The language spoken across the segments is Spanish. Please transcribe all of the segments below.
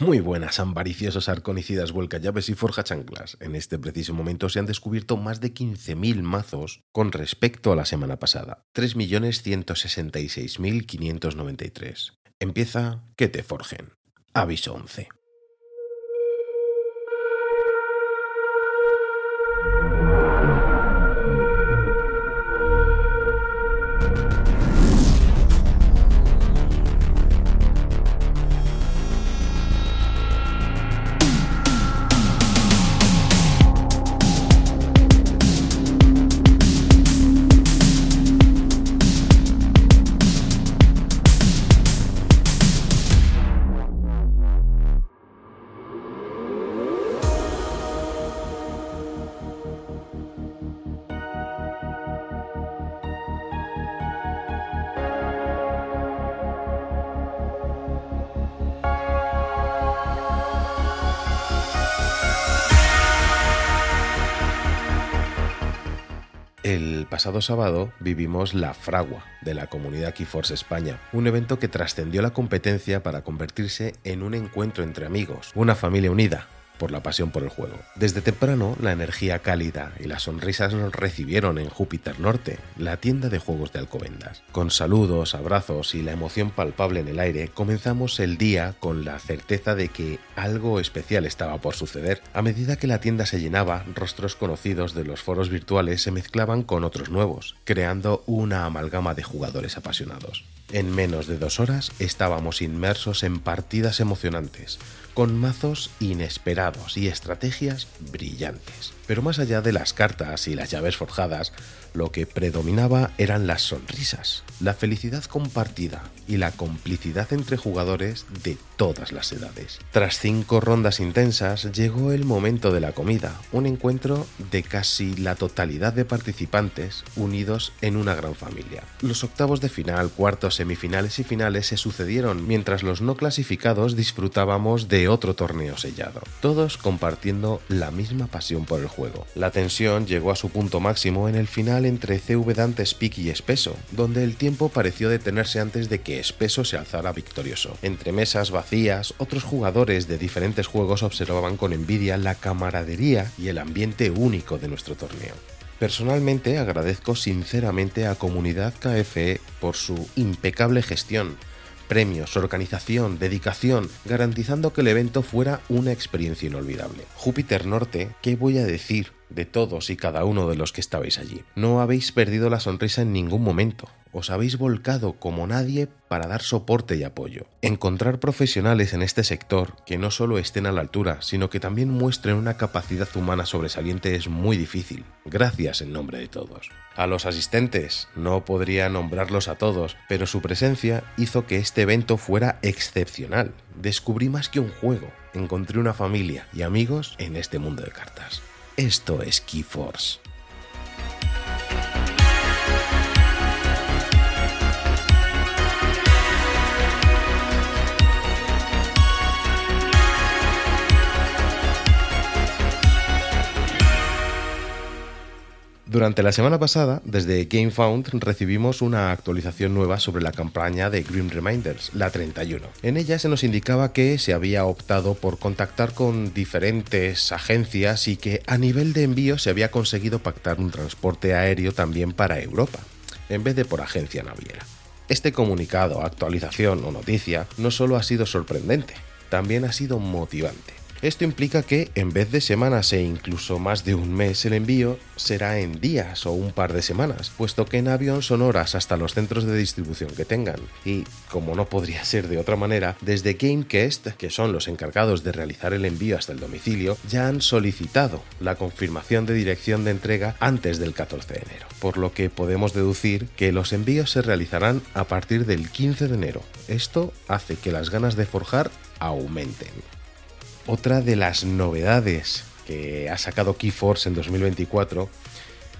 Muy buenas, ambariciosos arconicidas, llaves y forja chanclas. En este preciso momento se han descubierto más de 15.000 mazos con respecto a la semana pasada. 3.166.593. Empieza que te forjen. Aviso 11. El pasado sábado vivimos la Fragua de la comunidad Keyforce España, un evento que trascendió la competencia para convertirse en un encuentro entre amigos, una familia unida, por la pasión por el juego. Desde temprano, la energía cálida y las sonrisas nos recibieron en Júpiter Norte, la tienda de juegos de Alcobendas. Con saludos, abrazos y la emoción palpable en el aire, comenzamos el día con la certeza de que algo especial estaba por suceder. A medida que la tienda se llenaba, rostros conocidos de los foros virtuales se mezclaban con otros nuevos, creando una amalgama de jugadores apasionados. En menos de dos horas estábamos inmersos en partidas emocionantes, con mazos inesperados y estrategias brillantes. Pero más allá de las cartas y las llaves forjadas, lo que predominaba eran las sonrisas, la felicidad compartida y la complicidad entre jugadores de todas las edades. Tras cinco rondas intensas, llegó el momento de la comida, un encuentro de casi la totalidad de participantes unidos en una gran familia. Los octavos de final, cuartos, semifinales y finales se sucedieron mientras los no clasificados disfrutábamos de otro torneo sellado, todos compartiendo la misma pasión por el juego. La tensión llegó a su punto máximo en el final entre CV Dante Speak y Espeso, donde el tiempo pareció detenerse antes de que Espeso se alzara victorioso. Entre mesas vacías, otros jugadores de diferentes juegos observaban con envidia la camaradería y el ambiente único de nuestro torneo. Personalmente agradezco sinceramente a Comunidad KFE por su impecable gestión, premios, organización, dedicación, garantizando que el evento fuera una experiencia inolvidable. Júpiter Norte, ¿qué voy a decir? De todos y cada uno de los que estabais allí. No habéis perdido la sonrisa en ningún momento. Os habéis volcado como nadie para dar soporte y apoyo. Encontrar profesionales en este sector que no solo estén a la altura, sino que también muestren una capacidad humana sobresaliente es muy difícil. Gracias en nombre de todos. A los asistentes, no podría nombrarlos a todos, pero su presencia hizo que este evento fuera excepcional. Descubrí más que un juego, encontré una familia y amigos en este mundo de cartas. Esto es Keyforce. Durante la semana pasada, desde GameFound recibimos una actualización nueva sobre la campaña de Grim Reminders, la 31. En ella se nos indicaba que se había optado por contactar con diferentes agencias y que a nivel de envío se había conseguido pactar un transporte aéreo también para Europa, en vez de por agencia naviera. Este comunicado, actualización o noticia no solo ha sido sorprendente, también ha sido motivante. Esto implica que en vez de semanas e incluso más de un mes el envío será en días o un par de semanas, puesto que en avión son horas hasta los centros de distribución que tengan. Y, como no podría ser de otra manera, desde GameCast, que son los encargados de realizar el envío hasta el domicilio, ya han solicitado la confirmación de dirección de entrega antes del 14 de enero, por lo que podemos deducir que los envíos se realizarán a partir del 15 de enero. Esto hace que las ganas de forjar aumenten. Otra de las novedades que ha sacado Keyforce en 2024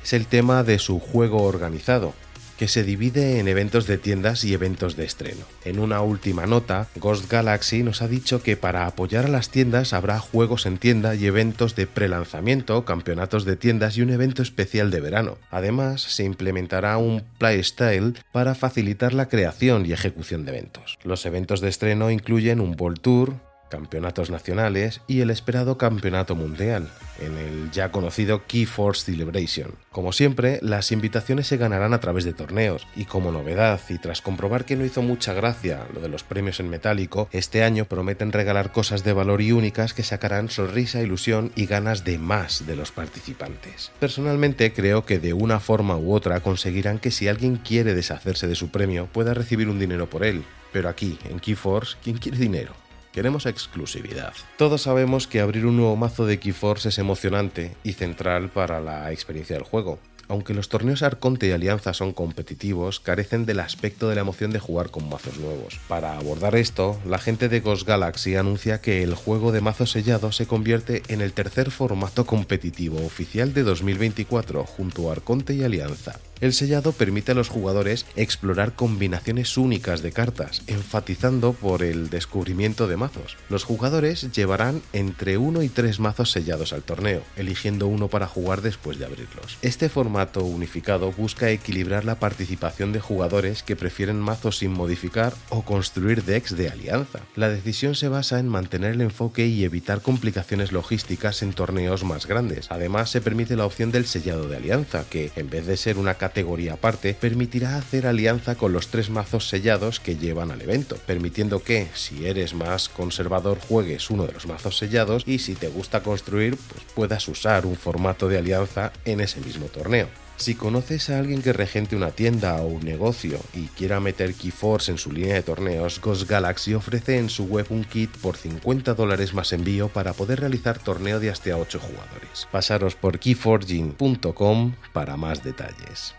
es el tema de su juego organizado, que se divide en eventos de tiendas y eventos de estreno. En una última nota, Ghost Galaxy nos ha dicho que para apoyar a las tiendas habrá juegos en tienda y eventos de prelanzamiento, campeonatos de tiendas y un evento especial de verano. Además, se implementará un playstyle para facilitar la creación y ejecución de eventos. Los eventos de estreno incluyen un Ball Tour, campeonatos nacionales y el esperado campeonato mundial, en el ya conocido Keyforce Celebration. Como siempre, las invitaciones se ganarán a través de torneos, y como novedad, y tras comprobar que no hizo mucha gracia lo de los premios en metálico, este año prometen regalar cosas de valor y únicas que sacarán sonrisa, ilusión y ganas de más de los participantes. Personalmente creo que de una forma u otra conseguirán que si alguien quiere deshacerse de su premio pueda recibir un dinero por él, pero aquí, en Keyforce, ¿quién quiere dinero? Queremos exclusividad. Todos sabemos que abrir un nuevo mazo de Keyforce es emocionante y central para la experiencia del juego. Aunque los torneos Arconte y Alianza son competitivos, carecen del aspecto de la emoción de jugar con mazos nuevos. Para abordar esto, la gente de Ghost Galaxy anuncia que el juego de mazo sellado se convierte en el tercer formato competitivo oficial de 2024 junto a Arconte y Alianza. El sellado permite a los jugadores explorar combinaciones únicas de cartas, enfatizando por el descubrimiento de mazos. Los jugadores llevarán entre uno y tres mazos sellados al torneo, eligiendo uno para jugar después de abrirlos. Este formato unificado busca equilibrar la participación de jugadores que prefieren mazos sin modificar o construir decks de alianza. La decisión se basa en mantener el enfoque y evitar complicaciones logísticas en torneos más grandes. Además, se permite la opción del sellado de alianza, que en vez de ser una categoría aparte, permitirá hacer alianza con los tres mazos sellados que llevan al evento, permitiendo que, si eres más conservador, juegues uno de los mazos sellados y si te gusta construir, pues puedas usar un formato de alianza en ese mismo torneo. Si conoces a alguien que regente una tienda o un negocio y quiera meter Keyforce en su línea de torneos, Ghost Galaxy ofrece en su web un kit por 50 dólares más envío para poder realizar torneo de hasta 8 jugadores. Pasaros por keyforging.com para más detalles.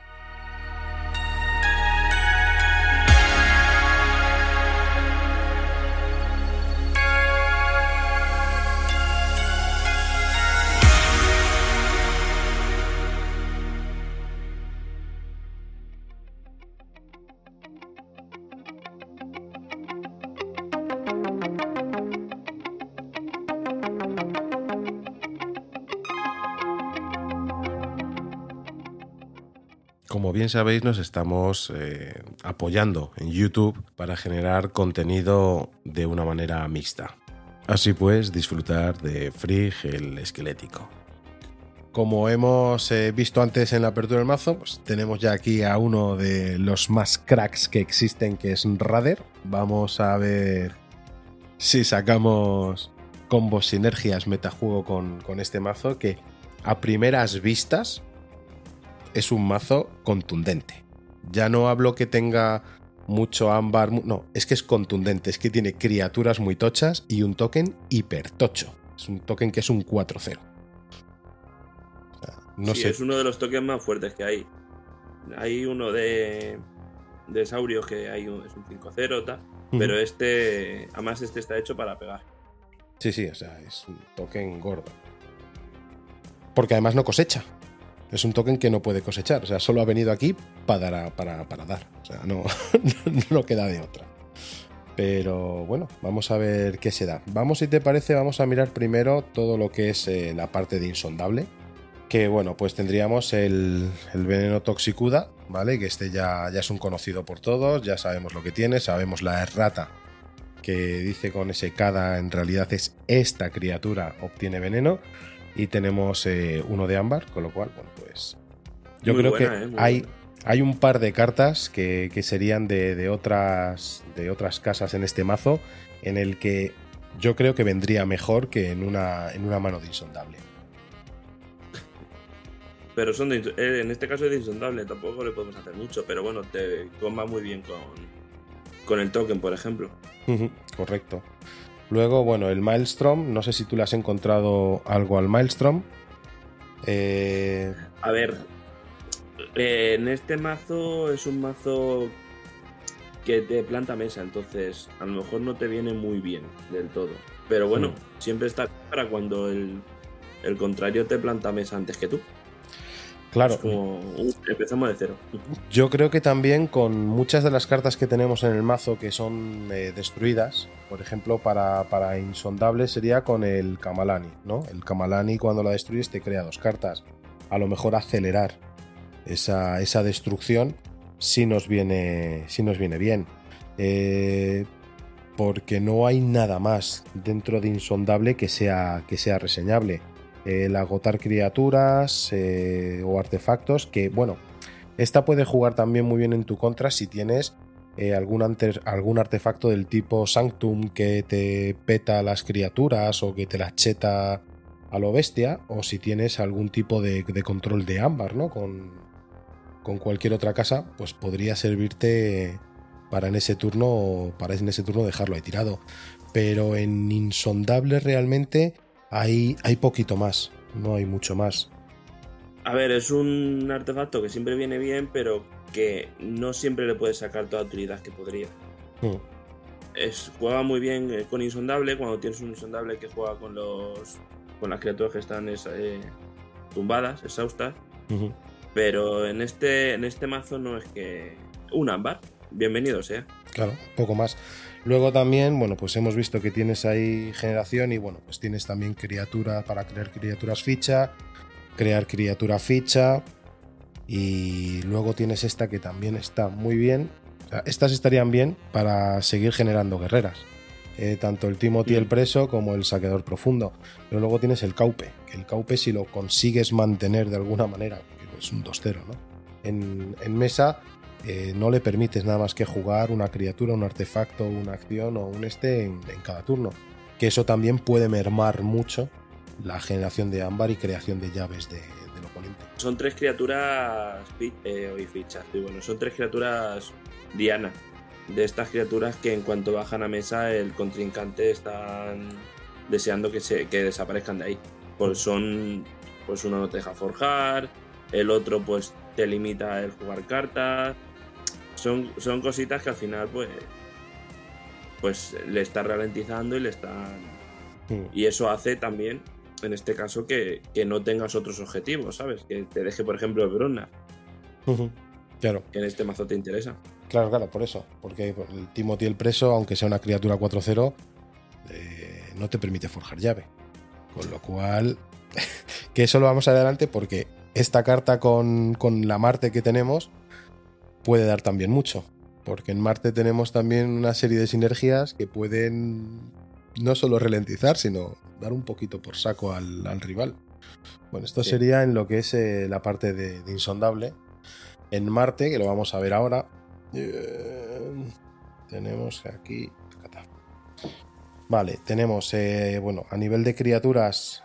Sabéis, nos estamos eh, apoyando en YouTube para generar contenido de una manera mixta. Así pues, disfrutar de Frigg el esquelético. Como hemos eh, visto antes en la apertura del mazo, pues tenemos ya aquí a uno de los más cracks que existen, que es Rader. Vamos a ver si sacamos combos, sinergias, metajuego con, con este mazo que a primeras vistas es un mazo contundente. Ya no hablo que tenga mucho ámbar, no, es que es contundente, es que tiene criaturas muy tochas y un token hipertocho. Es un token que es un 4-0. no sí, sé. es uno de los tokens más fuertes que hay. Hay uno de, de Saurio que hay un, es un 5-0, tal, pero este, además este está hecho para pegar. Sí, sí, o sea, es un token gordo. Porque además no cosecha. Es un token que no puede cosechar, o sea, solo ha venido aquí para, para, para dar, o sea, no, no queda de otra. Pero bueno, vamos a ver qué se da. Vamos, si te parece, vamos a mirar primero todo lo que es eh, la parte de insondable. Que bueno, pues tendríamos el, el, veneno toxicuda, ¿vale? Que este ya, ya es un conocido por todos, ya sabemos lo que tiene, sabemos la errata que dice con ese cada, en realidad es esta criatura obtiene veneno y tenemos eh, uno de ámbar, con lo cual, bueno, pues yo Muy creo buena, que eh, hay, buena. hay un par de cartas que, que serían de, de otras, de otras casas en este mazo en el que yo creo que vendría mejor que en una, en una mano de insondable. Pero son de, eh, en este caso es de insondable, tampoco le podemos hacer mucho, pero bueno, te comba muy bien con, con el token, por ejemplo. Correcto. Luego, bueno, el Maelstrom, no sé si tú le has encontrado algo al Maelstrom. Eh, A ver, eh, en este mazo es un mazo que te planta mesa, entonces a lo mejor no te viene muy bien del todo. Pero bueno, siempre está para cuando el, el contrario te planta mesa antes que tú. Claro, como, empezamos de cero. Yo creo que también con muchas de las cartas que tenemos en el mazo que son eh, destruidas, por ejemplo, para, para insondable sería con el Kamalani, ¿no? El Kamalani cuando la destruyes te crea dos cartas. A lo mejor acelerar esa, esa destrucción si nos viene, si nos viene bien. Eh, porque no hay nada más dentro de Insondable que sea, que sea reseñable. El agotar criaturas eh, o artefactos que, bueno, esta puede jugar también muy bien en tu contra si tienes eh, algún, algún, artefacto del tipo Sanctum que te peta las criaturas o que te las cheta a lo bestia, o si tienes algún tipo de, control de ámbar, ¿no? Con, con, cualquier otra casa, pues podría servirte para en ese turno, para en ese turno dejarlo ahí tirado. Pero en Insondable realmente hay, hay poquito más, no hay mucho más. A ver, es un artefacto que siempre viene bien, pero que no siempre le puedes sacar toda la utilidad que podría. Hmm. Es, juega muy bien eh, con Insondable, cuando tienes un Insondable que juega con los con las criaturas que están eh, tumbadas, exhaustas. Pero en este, en este mazo no es que... Un ámbar, bienvenido sea. Claro, poco más. Luego también, bueno, pues hemos visto que tienes ahí generación y bueno, pues tienes también criatura para crear criaturas ficha, crear criatura ficha, y luego tienes esta que también está muy bien. estas estarían bien para seguir generando guerreras. Eh, tanto el Timothy el preso como el saqueador profundo. Pero luego tienes el caupe, que el caupe si lo consigues mantener de alguna manera, es un 2-0, ¿no? En, mesa eh, no le permites nada más que jugar una criatura, un artefacto, una acción o un este en, cada turno. Que eso también puede mermar mucho la generación de ámbar y creación de llaves de, son tres criaturas eh, y fichas. Y bueno, son tres criaturas Diana. De estas criaturas que en cuanto bajan a mesa el contrincante están deseando que, se, que desaparezcan de ahí. Pues son. Pues uno no te deja forjar. El otro pues te limita el jugar cartas. Son, son cositas que al final pues. Pues le está ralentizando y le están. Hmm. Y eso hace también en este caso, que, no tengas otros objetivos, ¿sabes? Que te deje, por ejemplo, el Bruna. Claro. Que en este mazo te interesa. Claro, claro, por eso. Porque el Timothy el preso, aunque sea una criatura 4-0, eh, no te permite forjar llave. Con lo cual, que eso lo vamos adelante porque esta carta con, con la Marte que tenemos puede dar también mucho. Porque en Marte tenemos también una serie de sinergias que pueden no solo ralentizar, sino dar un poquito por saco al, rival. Bueno, esto sería en lo que es eh, la parte de, insondable. En Marte, que lo vamos a ver ahora, eh, tenemos aquí... Vale, tenemos, eh, bueno, a nivel de criaturas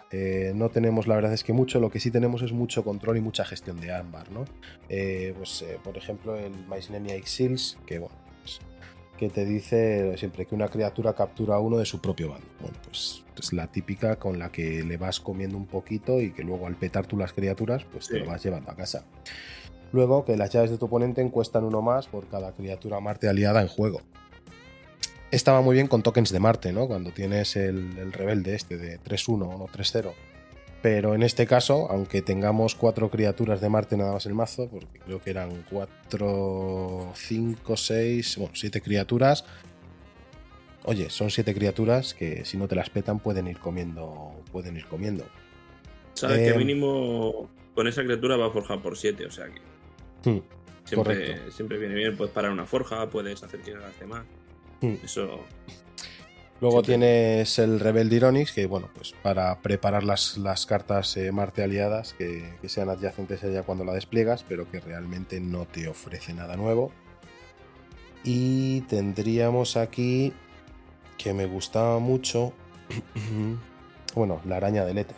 no tenemos la verdad es que mucho, lo que sí tenemos es mucho control y mucha gestión de ámbar, ¿no? pues, por ejemplo, el Maisnemia X que bueno, que te dice siempre que una criatura captura a uno de su propio bando. Bueno, pues es la típica con la que le vas comiendo un poquito y que luego al petar tú las criaturas, pues te lo vas llevando a casa. Luego que las llaves de tu oponente cuestan uno más por cada criatura Marte aliada en juego. Estaba muy bien con tokens de Marte, ¿no? Cuando tienes el, el rebelde este de 3-1 o no 3-0 pero en este caso, aunque tengamos cuatro criaturas de Marte nada más el mazo, porque creo que eran cuatro, cinco, seis, bueno, siete criaturas. Oye, son siete criaturas que si no te las petan pueden ir comiendo, pueden ir comiendo. Sabes que eh, mínimo con esa criatura va a forjar por siete, o sea que hmm, siempre, siempre viene bien, puedes parar una forja, puedes hacer que haga más. Eso Luego tienes el Rebelde Ironix, que bueno, pues para preparar las, cartas eh, Marte aliadas que, sean adyacentes a ella cuando la despliegas, pero que realmente no te ofrece nada nuevo. Y tendríamos aquí que me gustaba mucho, bueno, la araña del éter.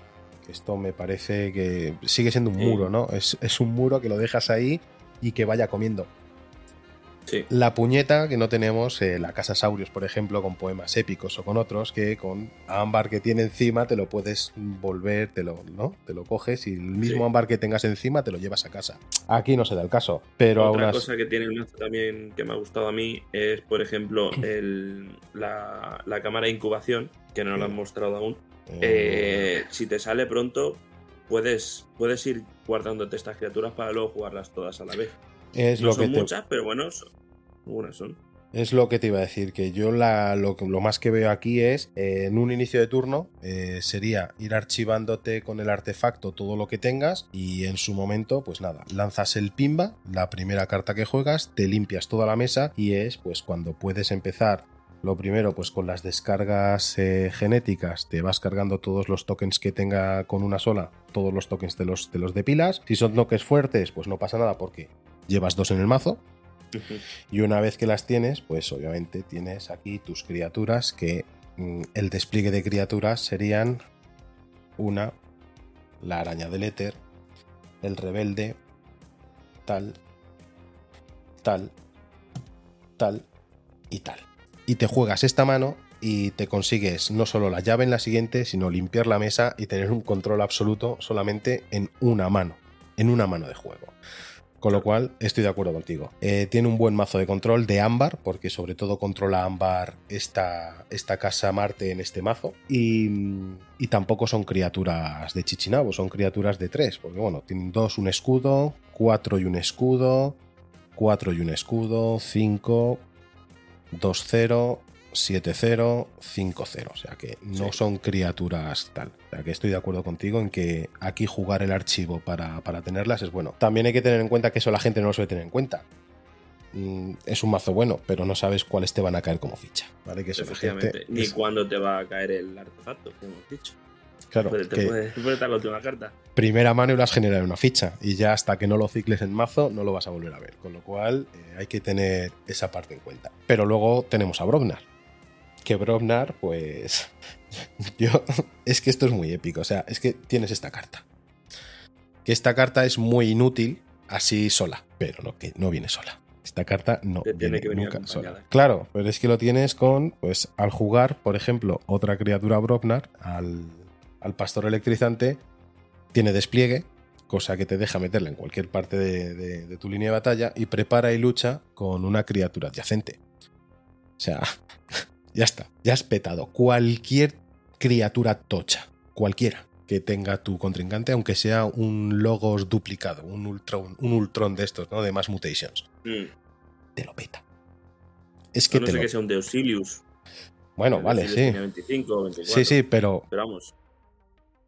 Esto me parece que sigue siendo un muro, ¿no? Es, es un muro que lo dejas ahí y que vaya comiendo. La puñeta que no tenemos, eh, la Casa Saurios, por ejemplo, con poemas épicos o con otros, que con ámbar que tiene encima te lo puedes volver, te lo, ¿no? Te lo coges y el mismo ámbar que tengas encima te lo llevas a casa. Aquí no se da el caso, pero Otra cosa que tiene el mazo también que me ha gustado a mí es, por ejemplo, la, cámara de incubación, que no lo han mostrado aún. Eh. Eh, si te sale pronto, puedes, puedes ir guardándote estas criaturas para luego jugarlas todas a la vez. Es lo son que muchas, pero bueno, son. Es lo que te iba a decir, que yo la, lo, lo, más que veo aquí es, eh, en un inicio de turno, eh, sería ir archivándote con el artefacto todo lo que tengas y en su momento, pues nada, lanzas el pimba, la primera carta que juegas, te limpias toda la mesa y es pues cuando puedes empezar Lo primero, pues con las descargas eh, genéticas te vas cargando todos los tokens que tenga con una sola, todos los tokens de los, de los de pilas. Si son tokens fuertes, pues no pasa nada porque llevas dos en el mazo. Y una vez que las tienes, pues obviamente tienes aquí tus criaturas que mm, el despliegue de criaturas serían una, la araña del éter, el rebelde, tal, tal, tal y tal. Y te juegas esta mano y te consigues no solo la llave en la siguiente, sino limpiar la mesa y tener un control absoluto solamente en una mano, en una mano de juego. Con lo cual, estoy de acuerdo contigo. Eh, tiene un buen mazo de control de ámbar, porque sobre todo controla ámbar esta, esta casa Marte en este mazo. Y, y, tampoco son criaturas de Chichinabo, son criaturas de tres, porque bueno, tienen dos, un escudo, cuatro y un escudo, cuatro y un escudo, cinco, dos, cero, 7-0, 5-0. O sea que no Sí. son criaturas tal. O sea que estoy de acuerdo contigo en que aquí jugar el archivo para, para tenerlas es bueno. También hay que tener en cuenta que eso la gente no lo suele tener en cuenta. Mm, Es un mazo bueno, pero no sabes cuáles te van a caer como ficha. ¿Vale? Que gente. Ni es- cuándo te va a caer el artefacto, como hemos dicho. claro, Puede, te que puede, puede estar la última carta. primera mano y lo has generado en una ficha. Y ya hasta que no lo cicles en mazo, no lo vas a volver a ver. Con lo cual, eh, hay que tener esa parte en cuenta. Pero luego tenemos a Brognar. Que Brognar, pues. Yo. Es que esto es muy épico. O sea, es que tienes esta carta. Que esta carta es muy inútil así sola. Pero no, que no viene sola. Esta carta no tiene viene que venir nunca sola. Claro, pero es que lo tienes con, pues, al jugar, por ejemplo, otra criatura Brognar, al, al pastor electrizante, tiene despliegue, cosa que te deja meterla en cualquier parte de, de- de tu línea de batalla, y prepara y lucha con una criatura adyacente. O sea, ya está, ya has petado cualquier criatura tocha, cualquiera que tenga tu contrincante, aunque sea un logos duplicado, un ultron, un ultron de estos, ¿no? De más mutations. Mm. Te lo peta. Es que no te sé lo... que sea un Deusilius. Bueno, vale, sí. tenía 25 o 24. Sí, sí, pero Pero vamos.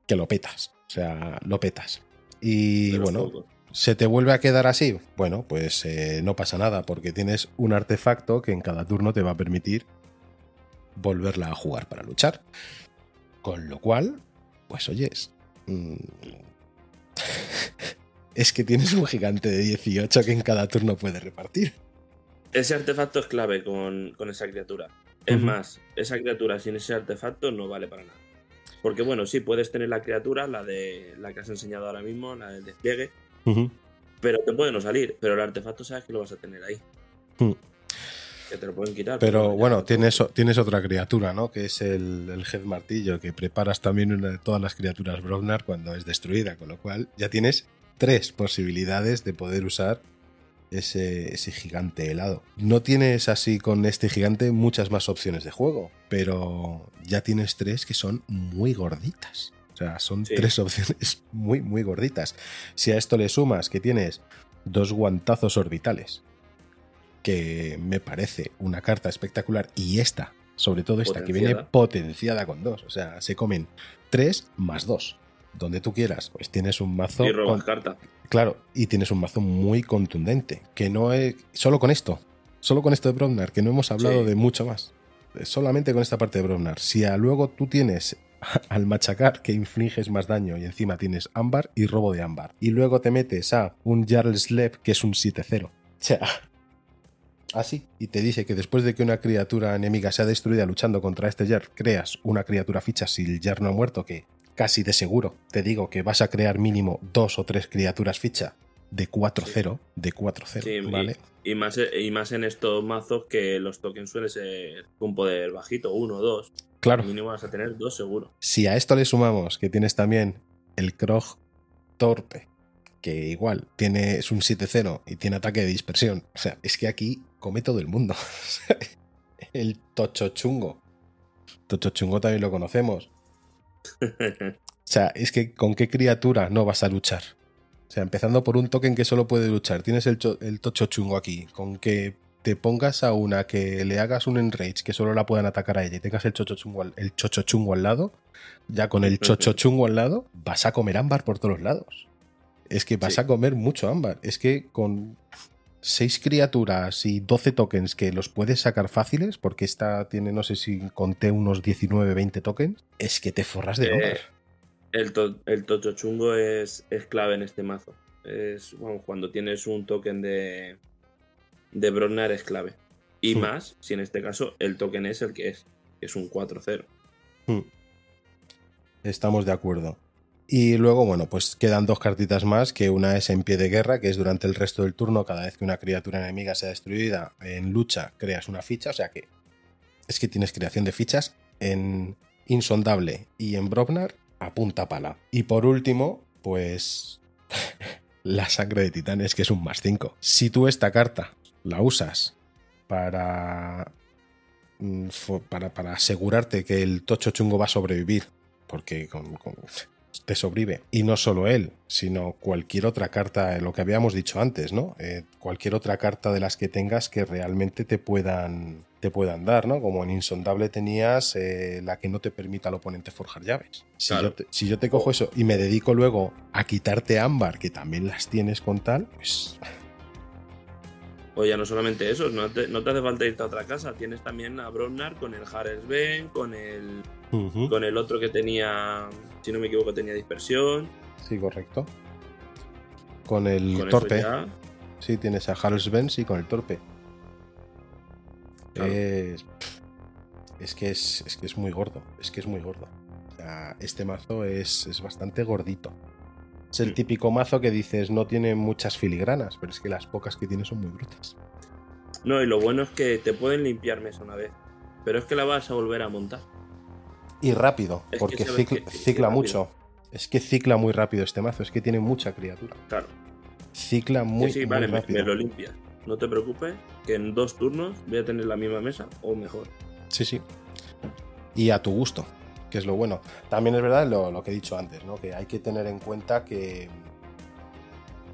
que lo petas. O sea, lo petas. Y pero bueno, poco. ¿Se te vuelve a quedar así? Bueno, pues eh, no pasa nada, porque tienes un artefacto que en cada turno te va a permitir volverla a jugar para luchar. Con lo cual, pues oyes. mm, es que tienes un gigante de 18 que en cada turno puede repartir. Ese artefacto es clave con, con esa criatura. Es más, esa criatura sin ese artefacto no vale para nada. Porque bueno, sí, puedes tener la criatura, la de la que has enseñado ahora mismo, la del despliegue, pero te puede no salir. Pero el artefacto sabes que lo vas a tener ahí. Mm. Que te lo pueden quitar. Pero bueno, tienes, tienes otra criatura, ¿no? Que es el, el Head Martillo, que preparas también una de todas las criaturas Brognar cuando es destruida, con lo cual ya tienes tres posibilidades de poder usar ese, ese gigante helado. No tienes así con este gigante muchas más opciones de juego, pero ya tienes tres que son muy gorditas. O sea, son Sí. tres opciones muy, muy gorditas. Si a esto le sumas que tienes dos guantazos orbitales, que me parece una carta espectacular, y esta, sobre todo esta, que viene Potenciada. con dos. O sea, se comen tres más dos. Donde tú quieras, pues tienes un mazo. Y robas con- carta. Claro, y tienes un mazo muy contundente, que no es... Solo con esto, solo con esto de Brognar, que no hemos hablado Sí. de mucho más. Eh, Solamente con esta parte de Brognar. Si a luego tú tienes al machacar que infliges más daño y encima tienes ámbar y robo de ámbar. Y luego te metes a un Jarl Slep que es un 7-0. O sea, así. Y te dice que después de que una criatura enemiga sea destruida luchando contra este Jarl, creas una criatura ficha si el Jarl no ha muerto, que casi de seguro te digo que vas a crear mínimo dos o tres criaturas ficha de 4-0, de 4-0, Sí, y- ¿vale? Y más, y más en estos mazos que los tokens suelen ser un poder bajito, uno o dos. Claro. Mínimo vas a tener dos seguro. Si a esto le sumamos que tienes también el Krog torpe, que igual tiene, es un 7-0 y tiene ataque de dispersión, o sea, es que aquí come todo el mundo. el Tocho Chungo. Tocho Chungo también lo conocemos. O sea, es que con qué criatura no vas a luchar. O sea, empezando por un token que solo puede luchar. Tienes el, el tocho chungo aquí. Con que te pongas a una que le hagas un enrage que solo la puedan atacar a ella y tengas el chocho chungo al, el chocho chungo al lado, ya con el chocho chungo al lado, vas a comer ámbar por todos los lados. Es que vas Sí. a comer mucho ámbar. Es que con. 6 criaturas y 12 tokens que los puedes sacar fáciles, porque esta tiene, no sé si conté unos 19, 20 tokens, es que te forras de eh, El, el tocho chungo es, es, clave en este mazo. Es, cuando tienes un token de, de es clave. Y hmm. más si en este caso el token es el que es, que es un 4-0. Hmm. Estamos de acuerdo. Y luego, bueno, pues quedan dos cartitas más, que una es en pie de guerra, que es durante el resto del turno, cada vez que una criatura enemiga sea destruida en lucha, creas una ficha, o sea que es que tienes creación de fichas en Insondable y en Brobnar a punta pala. Y por último, pues la sangre de titanes, que es un más 5. Si tú esta carta la usas para, mm, para, para asegurarte que el tocho chungo va a sobrevivir, porque con te sobrevive. Y no solo él, sino cualquier otra carta, lo que habíamos dicho antes, ¿no? Eh, cualquier otra carta de las que tengas que realmente te puedan, te puedan dar, ¿no? Como en Insondable tenías eh, la que no te permita al oponente forjar llaves. Si, yo te, si yo te cojo eso y me dedico luego a quitarte ámbar, que también las tienes con tal, pues o ya no solamente eso, no te, no te, hace falta irte a otra casa. Tienes también a Bronnar con el Ben, con el, con el otro que tenía, si no me equivoco, tenía dispersión. Sí, correcto. Con el torpe. Sí, tienes a Ben, sí, con el torpe. Es, que es, es, que es muy gordo. Es que es muy gordo. este mazo es, es bastante gordito. Es el típico mazo que dices no tiene muchas filigranas, pero es que las pocas que tiene son muy brutas. No, y lo bueno es que te pueden limpiar mesa una vez, pero es que la vas a volver a montar. Y rápido, porque cicla, mucho. Es que cicla muy rápido este mazo, es que tiene mucha criatura. Claro. Cicla muy, sí, vale, rápido. Me, lo limpias. No te preocupes, que en dos turnos voy a tener la misma mesa o mejor. Sí, sí. Y a tu gusto que es lo bueno. También es verdad lo, que he dicho antes, ¿no? que hay que tener en cuenta que,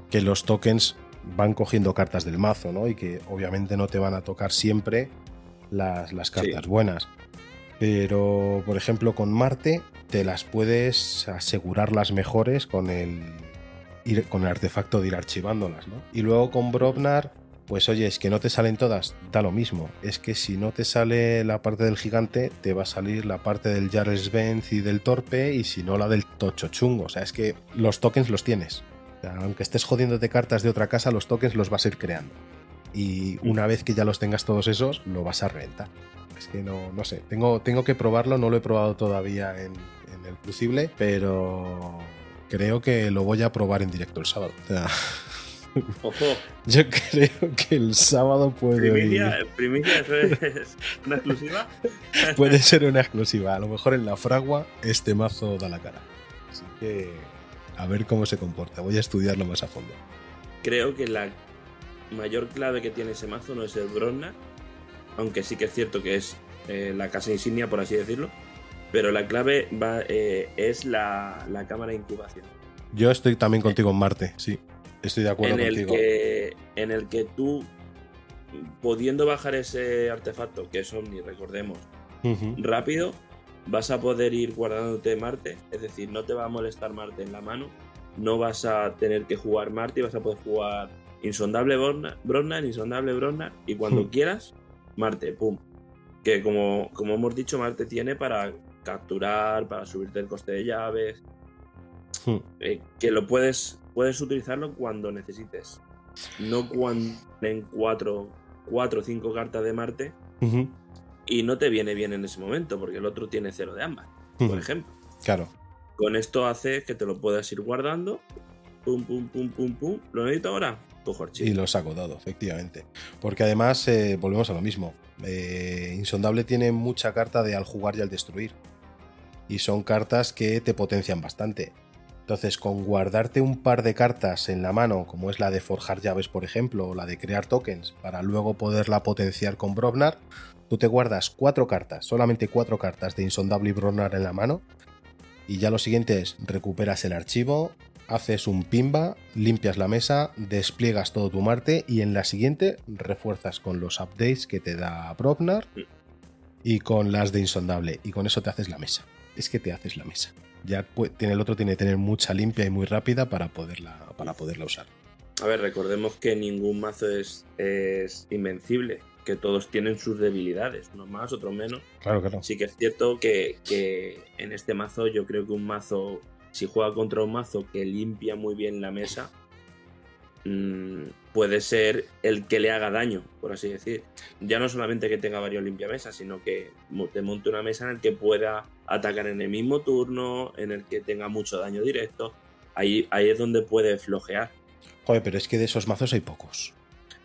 que los tokens van cogiendo cartas del mazo, ¿no? Y que obviamente no te van a tocar siempre las, las cartas buenas. Pero, por ejemplo, con Marte te las puedes asegurar las mejores con el, con el artefacto de ir archivándolas, ¿no? Y luego con Brobnar pues oye, es que no te salen todas, da lo mismo. Es que si no te sale la parte del gigante, te va a salir la parte del Jarles Benz y del torpe, y si no la del tocho chungo. O sea, es que los tokens los tienes. aunque estés jodiéndote cartas de otra casa, los tokens los vas a ir creando. Y una vez que ya los tengas todos esos, lo vas a reventar. Es que no, no sé, tengo, tengo que probarlo, no lo he probado todavía en, en el Crucible, pero creo que lo voy a probar en directo el sábado. O sea, Ojo. Yo creo que el sábado puede primicia, ¿Primicia es una exclusiva? puede ser una exclusiva. A lo mejor en la fragua este mazo da la cara. Así que a ver cómo se comporta. Voy a estudiarlo más a fondo. Creo que la mayor clave que tiene ese mazo no es el Bronna, aunque sí que es cierto que es eh, la casa insignia, por así decirlo. Pero la clave va, eh, es la, la cámara de incubación. Yo estoy también contigo en Marte, sí. Estoy de acuerdo en el contigo. Que, en el que tú, pudiendo bajar ese artefacto, que es Omni, recordemos, rápido, vas a poder ir guardándote Marte. Es decir, no te va a molestar Marte en la mano. No vas a tener que jugar Marte y vas a poder jugar Insondable Bronnar, Insondable Bronnar. Y cuando hmm. quieras, Marte, pum. Que como, como hemos dicho, Marte tiene para capturar, para subirte el coste de llaves. Hmm. Eh, que lo puedes puedes utilizarlo cuando necesites. No cuando en cuatro, cuatro o cinco cartas de Marte y no te viene bien en ese momento, porque el otro tiene cero de ambas, por ejemplo. Claro. Con esto hace que te lo puedas ir guardando. Pum, pum, pum, pum, pum. ¿Lo necesito ahora? Y lo saco todo, efectivamente. Porque además, eh, volvemos a lo mismo. Eh, Insondable tiene mucha carta de al jugar y al destruir. Y son cartas que te potencian bastante. Entonces, con guardarte un par de cartas en la mano, como es la de forjar llaves, por ejemplo, o la de crear tokens, para luego poderla potenciar con Brobnar, tú te guardas cuatro cartas, solamente cuatro cartas de Insondable y Brobnar en la mano, y ya lo siguiente es, recuperas el archivo, haces un pimba, limpias la mesa, despliegas todo tu Marte, y en la siguiente refuerzas con los updates que te da Brobnar y con las de Insondable, y con eso te haces la mesa. Es que te haces la mesa ya tiene, el otro tiene que tener mucha limpia y muy rápida para poderla, para poderla usar. A ver, recordemos que ningún mazo es, es invencible, que todos tienen sus debilidades, unos más, otros menos. Claro, claro. Sí que es cierto que, que en este mazo yo creo que un mazo, si juega contra un mazo que limpia muy bien la mesa, mm, puede ser el que le haga daño, por así decir. Ya no solamente que tenga varios limpiamesas, sino que te monte una mesa en el que pueda atacar en el mismo turno, en el que tenga mucho daño directo. Ahí, ahí es donde puede flojear. Joder, pero es que de esos mazos hay pocos.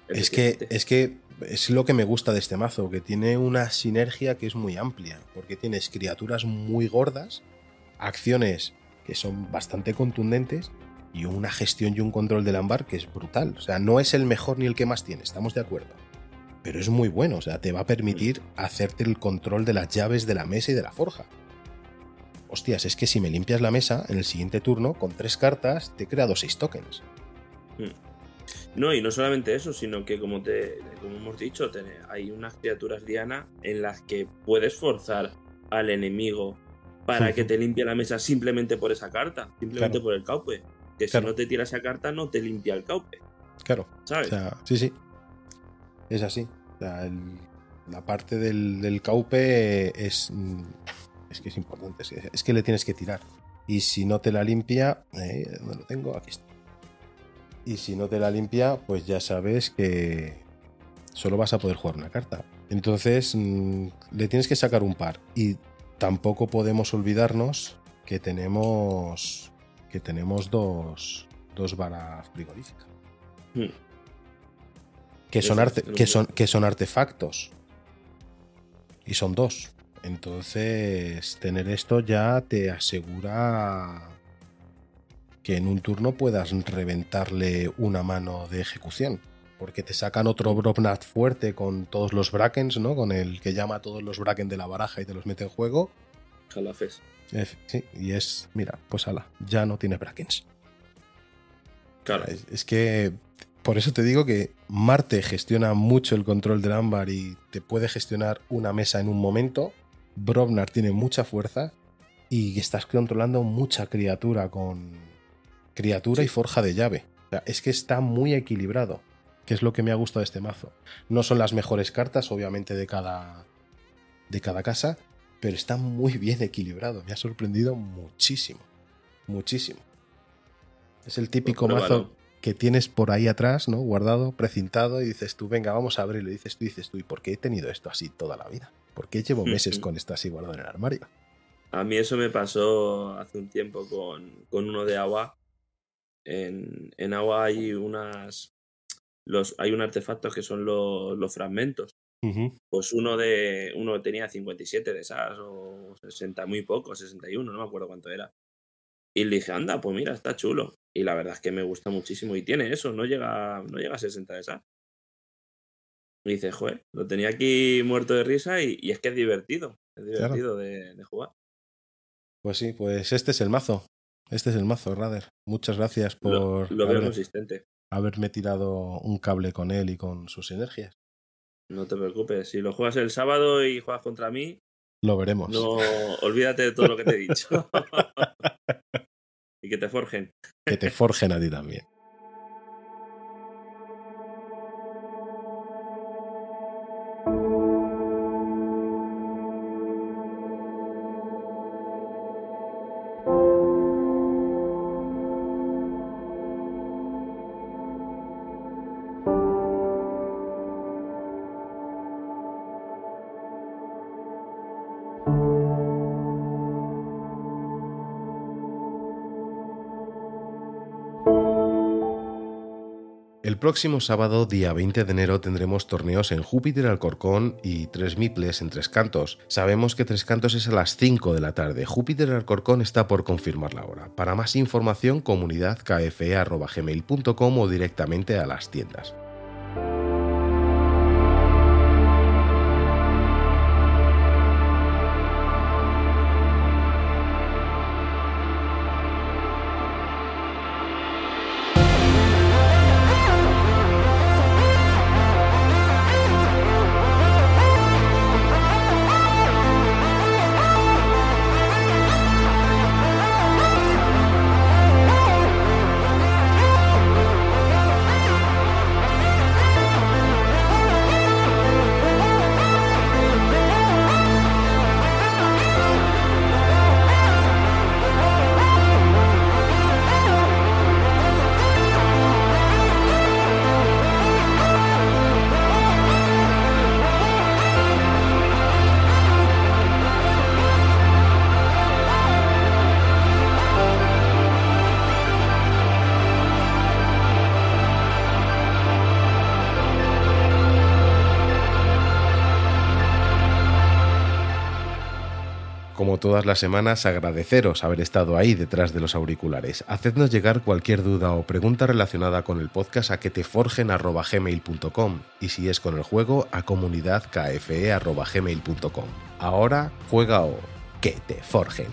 Es que, es que es lo que me gusta de este mazo, que tiene una sinergia que es muy amplia, porque tienes criaturas muy gordas, acciones que son bastante contundentes y una gestión y un control del ámbar que es brutal. O sea, no es el mejor ni el que más tiene, estamos de acuerdo. Pero es muy bueno, o sea, te va a permitir hacerte el control de las llaves de la mesa y de la forja. Hostias, es que si me limpias la mesa, en el siguiente turno, con tres cartas, te he creado seis tokens. No, y no solamente eso, sino que como te como hemos dicho, hay unas criaturas Diana en las que puedes forzar al enemigo para que te limpie la mesa simplemente por esa carta, simplemente Claro. por el caupe. Que Claro. si no te tira esa carta, no te limpia el caupe, Claro. ¿sabes? O sea, sí, sí. Es así. O sea, el- la parte del, del caupe es. mm, Es que es importante. Es que, es que le tienes que tirar. Y si no te la limpia. eh, ¿Dónde lo tengo? Aquí está. Y si no te la limpia, pues ya sabes que solo vas a poder jugar una carta. Entonces, mm, le tienes que sacar un par. Y tampoco podemos olvidarnos que tenemos. Que tenemos dos. Dos varas frigoríficas Hmm. que son, arte- que- son, que son artefactos. Y son dos. Entonces, tener esto ya te asegura que en un turno puedas reventarle una mano de ejecución. Porque te sacan otro Brobnat fuerte con todos los Brakens, ¿no? Con el que llama a todos los Braken de la baraja y te los mete en juego. Jalafes. Eh, Sí, y es, mira, pues ala, ya no tienes Brakens. Claro. Es, es que por eso te digo que Marte gestiona mucho el control del ámbar y te puede gestionar una mesa en un momento. Brobnar tiene mucha fuerza y estás controlando mucha criatura con criatura y forja de llave. O sea, es que está muy equilibrado, que es lo que me ha gustado de este mazo. No son las mejores cartas, obviamente, de cada, de cada casa, pero está muy bien equilibrado. Me ha sorprendido muchísimo. Muchísimo. Es el típico mazo que tienes por ahí atrás, ¿no? Guardado, precintado, y dices tú, venga, vamos a abrirlo. Y dices tú, dices tú, ¿y por qué he tenido esto así toda la vida? ¿Por qué llevo meses con esto así guardado en el armario? A mí eso me pasó hace un tiempo con, con uno de agua. En, en agua hay unas. Los, hay un artefacto que son los, los fragmentos. Pues uno de. Uno tenía 57 de esas, o 60, muy poco, 61, no me acuerdo cuánto era. Y le dije, anda, pues mira, está chulo. Y la verdad es que me gusta muchísimo. Y tiene eso, no llega, no llega a 60 de esas. Y dice, joder, lo tenía aquí muerto de risa y, y es que es divertido. Es divertido de, de jugar. Pues sí, pues este es el mazo. Este es el mazo, Rader. Muchas gracias por lo veo haber- consistente. haberme tirado un cable con él y con sus energías. No te preocupes. Si lo juegas el sábado y juegas contra mí, Lo veremos. no olvídate de todo lo que te he dicho. y que te forjen. Que te forjen a ti también. Próximo sábado, día 20 de enero, tendremos torneos en Júpiter, Alcorcón y Tres Miples en Tres Cantos. Sabemos que Tres Cantos es a las 5 de la tarde. Júpiter Alcorcón está por confirmar la hora. Para más información, comunidadkfe.gmail.com o directamente a las tiendas. Todas las semanas, agradeceros haber estado ahí detrás de los auriculares. Hacednos llegar cualquier duda o pregunta relacionada con el podcast a que te y si es con el juego a comunidadkfe.gmail.com. Ahora juega o que te forjen.